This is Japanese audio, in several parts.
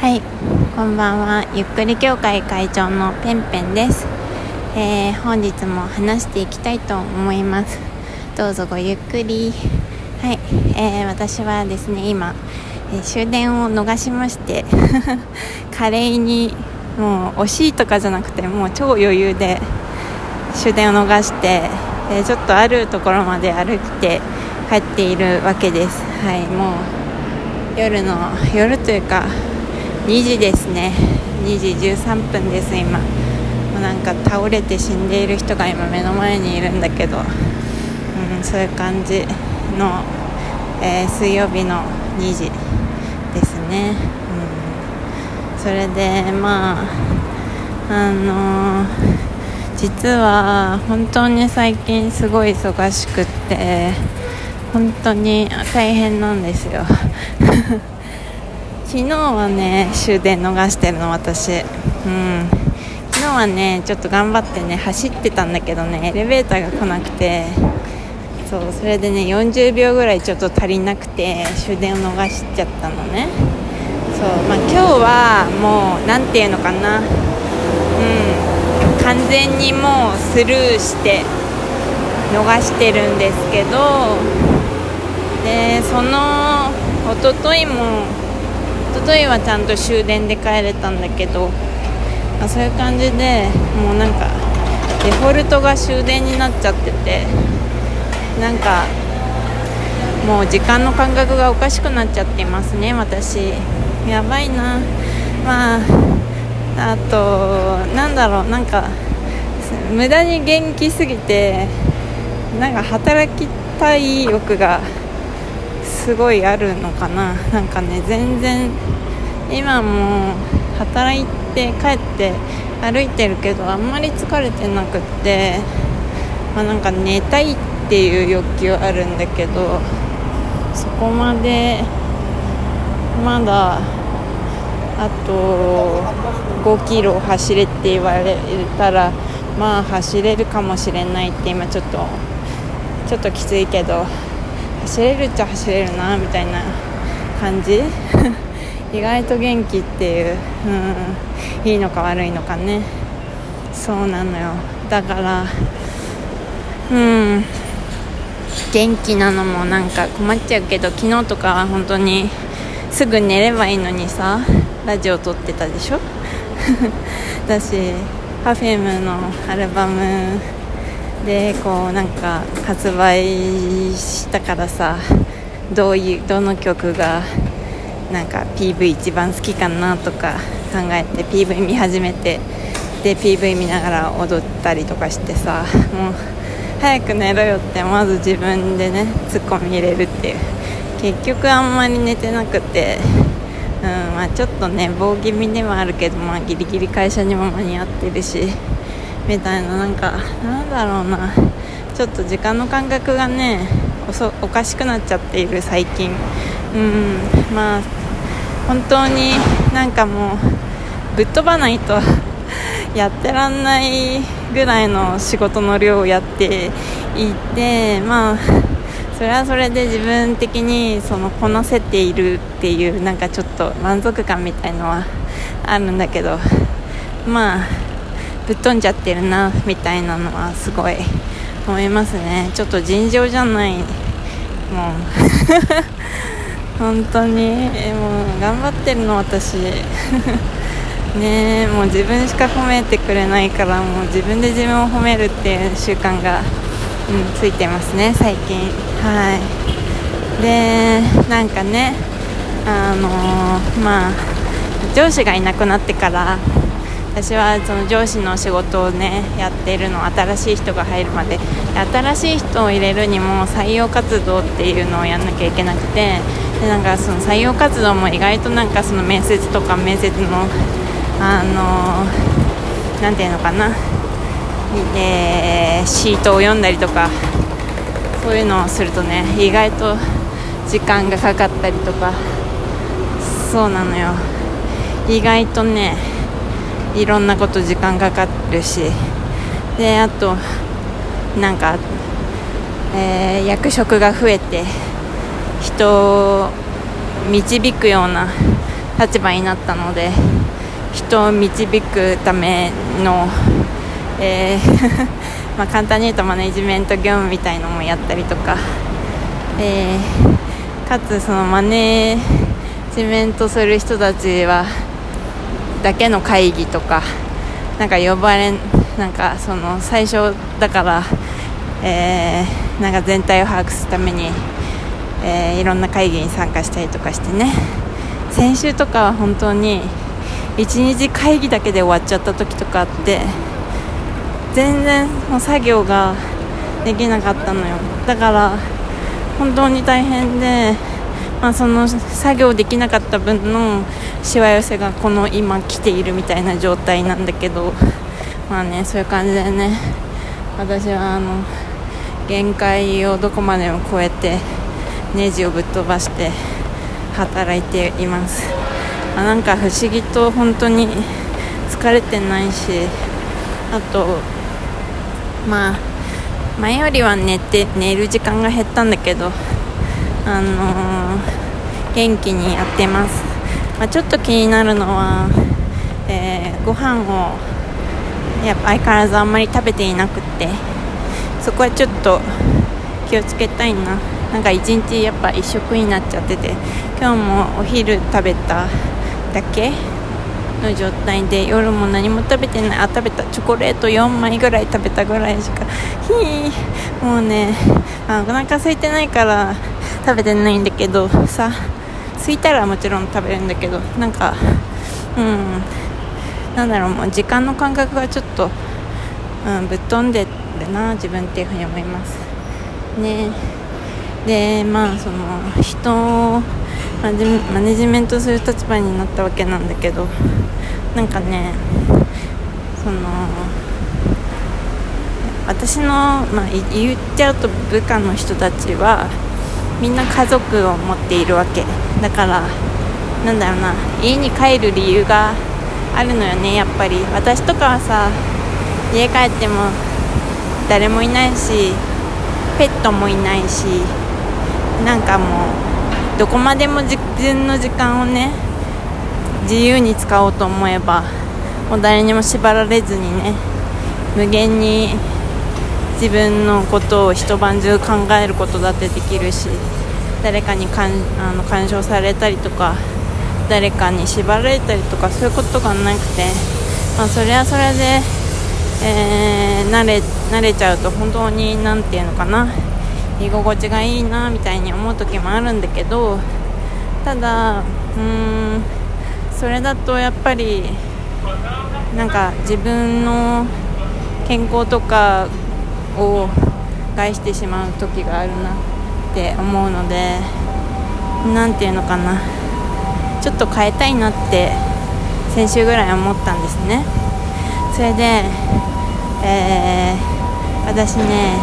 はい、こんばんは。ゆっくり協会会長のペンペンです。えー本日も話していきたいと思います。どうぞごゆっくり。はい、えー私はですね、今、えー終電を逃しまして、華麗に、もう惜しいとかじゃなくて、もう超余裕で終電を逃して、えーちょっとあるところまで歩いて帰っているわけです。はい、もう夜の夜というか2時ですね。2時13分です今。もうなんか倒れて死んでいる人が今目の前にいるんだけど、うん、そういう感じの、えー水曜日の2時ですね、うん、それでまああのー実は本当に最近すごい忙しくって本当に大変なんですよ。昨日はね終電逃してるの私。うん。昨日はねちょっと頑張ってね走ってたんだけどねエレベーターが来なくてそうそれでね40秒ぐらいちょっと足りなくて終電を逃しちゃったのね。そうまあ今日はもう何ていうのかな。うん。完全にもうスルーして逃してるんですけどでその一昨日も一昨日はちゃんと終電で帰れたんだけど、まあ、そういう感じでもうなんかデフォルトが終電になっちゃっててなんかもう時間の感覚がおかしくなっちゃっていますね私。やばいな。まああとなんだろうなんか無駄に元気すぎてなんか働きたい欲がすごいあるのかな。なんかね全然今も働いて帰って歩いてるけどあんまり疲れてなくって、まあ、なんか寝たいっていう欲求あるんだけどそこまでまだあと5キロ走れって言われたらまあ走れるかもしれないって今ちょっとちょっときついけど走れるっちゃ走れるなみたいな感じ？意外と元気っていう、うん、いいのか悪いのかね。そうなのよ。だからうん。元気なのもなんか困っちゃうけど昨日とかは本当にすぐ寝ればいいのにさラジオ撮ってたでしょ？だし Perfume のアルバムでこうなんか発売したからさどういうどの曲がなんか PV 一番好きかなとか考えて PV 見始めてで PV 見ながら踊ったりとかしてさもう早く寝ろよってまず自分でねツッコミ入れるっていう。結局あんまり寝てなくて、うんまあ、ちょっと寝坊気味ではあるけど、まあ、ギリギリ会社にも間に合ってるし。みたいななんかなんだろうな。ちょっと時間の感覚がねおかしくなっちゃっている最近。うん。まあ本当になんかもうぶっ飛ばないと やってらんないぐらいの仕事の量をやっていてまあそれはそれで自分的にそのこなせているっていうなんかちょっと満足感みたいのはあるんだけどまあぶっ飛んじゃってるなみたいなのはすごい思いますね。ちょっと尋常じゃない。もう。本当に。もう頑張ってるの私。ねもう自分しか褒めてくれないからもう自分で自分を褒めるっていう習慣が、うん、ついてますね最近。はい。でなんかねあのーまあ上司がいなくなってから私はその上司の仕事をねやっているの新しい人が入るまで新しい人を入れるにも採用活動っていうのをやんなきゃいけなくてでなんかその採用活動も意外となんかその面接とか面接のあのなんていうのかな、えーシートを読んだりとかそういうのをするとね意外と時間がかかったりとか。そうなのよ。意外とねいろんなこと時間かかるし。であとなんか、えー役職が増えて人を導くような立場になったので人を導くための、えー まあ、簡単に言うとマネジメント業務みたいのもやったりとか、えー、かつそのマネジメントする人たちはだけの会議とかなんか呼ばれなんかその最初だから、えー、なんか全体を把握するために、えー、いろんな会議に参加したりとかしてね。先週とかは本当に1日会議だけで終わっちゃった時とかあって全然もう作業ができなかったのよ。だから本当に大変で、まあ、その作業できなかった分のしわ寄せがこの今来ているみたいな状態なんだけどまあねそういう感じでね私はあの限界をどこまでも超えてネジをぶっ飛ばして働いています、まあ、なんか不思議と本当に疲れてないしあとまあ前よりは寝て寝る時間が減ったんだけどあのー、元気にやってます、まあ、ちょっと気になるのは、えー、ご飯をやっぱ相変わらずあんまり食べていなくってそこはちょっと気をつけたいな。なんか一日やっぱ一食になっちゃってて今日もお昼食べただけの状態で夜も何も食べてないあ食べたチョコレート4枚ぐらい食べたぐらいしかひもうね、あ、お腹空いてないから食べてないんだけどさ空いたらもちろん食べるんだけどなんかうんなんだろうもう時間の感覚がちょっと、うん、ぶっ飛んでるな自分っていうふうに思います。ね。でまあその人をマネジメントする立場になったわけなんだけどなんかねその私の、まあ、言っちゃうと部下の人たちはみんな家族を持っているわけ。だからなんだろうな家に帰る理由があるのよねやっぱり。私とかはさ家帰っても誰もいないしペットもいないしなんかもうどこまでも自分の時間をね自由に使おうと思えばもう誰にも縛られずにね無限に自分のことを一晩中考えることだってできるし誰かにかんあの干渉されたりとか誰かに縛られたりとかそういうことがなくて、まあ、それはそれで、えー、慣れ慣れちゃうと本当に何て言うのかな居心地がいいなみたいに思う時もあるんだけどただうーんそれだとやっぱりなんか自分の健康とかを害してしまう時があるな。って思うので何て言うのかな。ちょっと変えたいなって先週ぐらい思ったんですね。それで、えー、私ね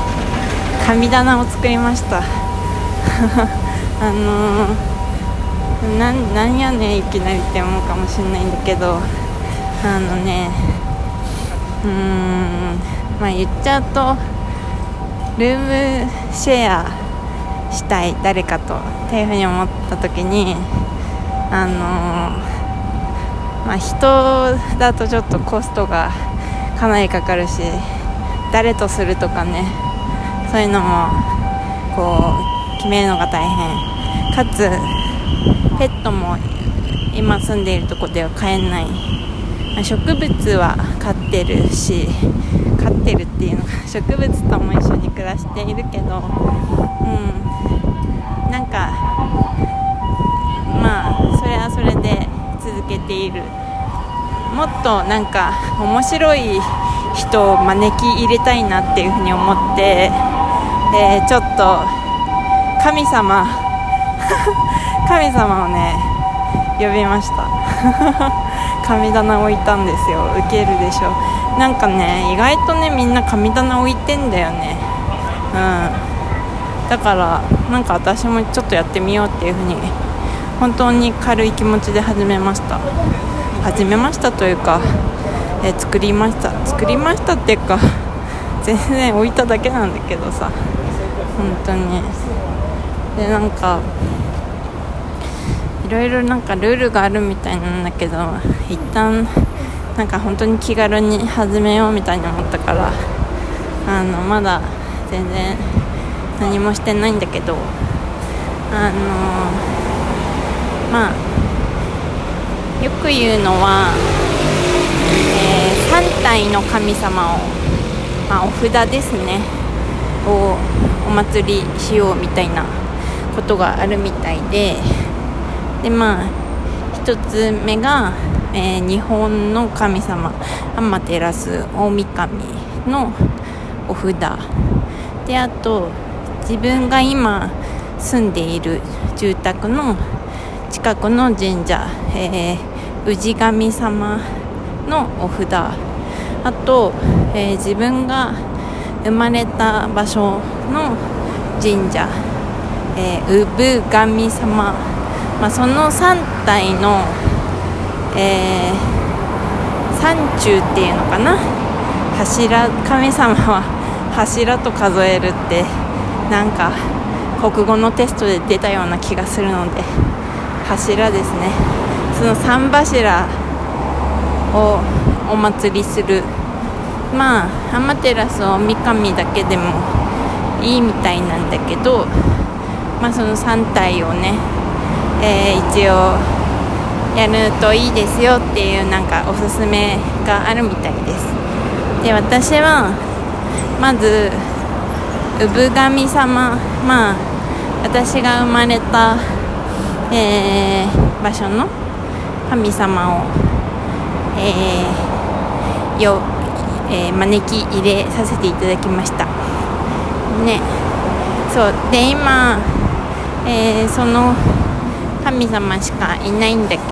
神棚を作りました。あのー、なんやねんいきなりって思うかもしれないんだけどあのねうーんまあ言っちゃうとルームシェアしたい誰かとっていうふうに思った時にあのまあ、人だとちょっとコストがかなりかかるし誰とするとかねそういうのもこう決めるのが大変。かつペットも今住んでいるとこでは飼えない、植物は飼ってるし飼ってるっていうのが 植物とも一緒に暮らしているけどうん。なんかまあそれはそれで続けている。もっとなんか面白い人を招き入れたいなっていうふうに思って、えー、ちょっと神様 神様をね呼びました。神棚置いたんですよ。ウケるでしょ。なんかね意外とねみんな神棚置いてんだよね。うん。だからなんか私もちょっとやってみようっていうふうに本当に軽い気持ちで始めました。始めましたというか、えー、作りました。作りましたっていうか 全然置いただけなんだけどさ。本当に。でなんかいろいろなんかルールがあるみたいなんだけど一旦なんか本当に気軽に始めようみたいに思ったからあのまだ全然何もしてないんだけどあのまあよく言うのは、えー、3体の神様を、まあ、お札ですねをお祭りしようみたいなことがあるみたいででまあ1つ目が、えー、日本の神様アマテラス大神のお札。であと自分が今住んでいる住宅の近くの神社、えー、氏神様のお札。あと、えー、自分が生まれた場所の神社、えー、産神様、まあ、その3体の、えー、山中っていうのかな？柱神様は柱と数えるってなんか国語のテストで出たような気がするので柱ですね。その3柱をお祭りする。まあアマテラスを三上だけでもいいみたいなんだけどまあその3体をね、えー、一応やるといいですよっていうなんかおすすめがあるみたいです。で私はまず産神様まあ私が生まれた、えー、場所の神様を、えー、よ、えー、招き入れさせていただきました。ね。そう。で今、えー、その神様しかいないんだけ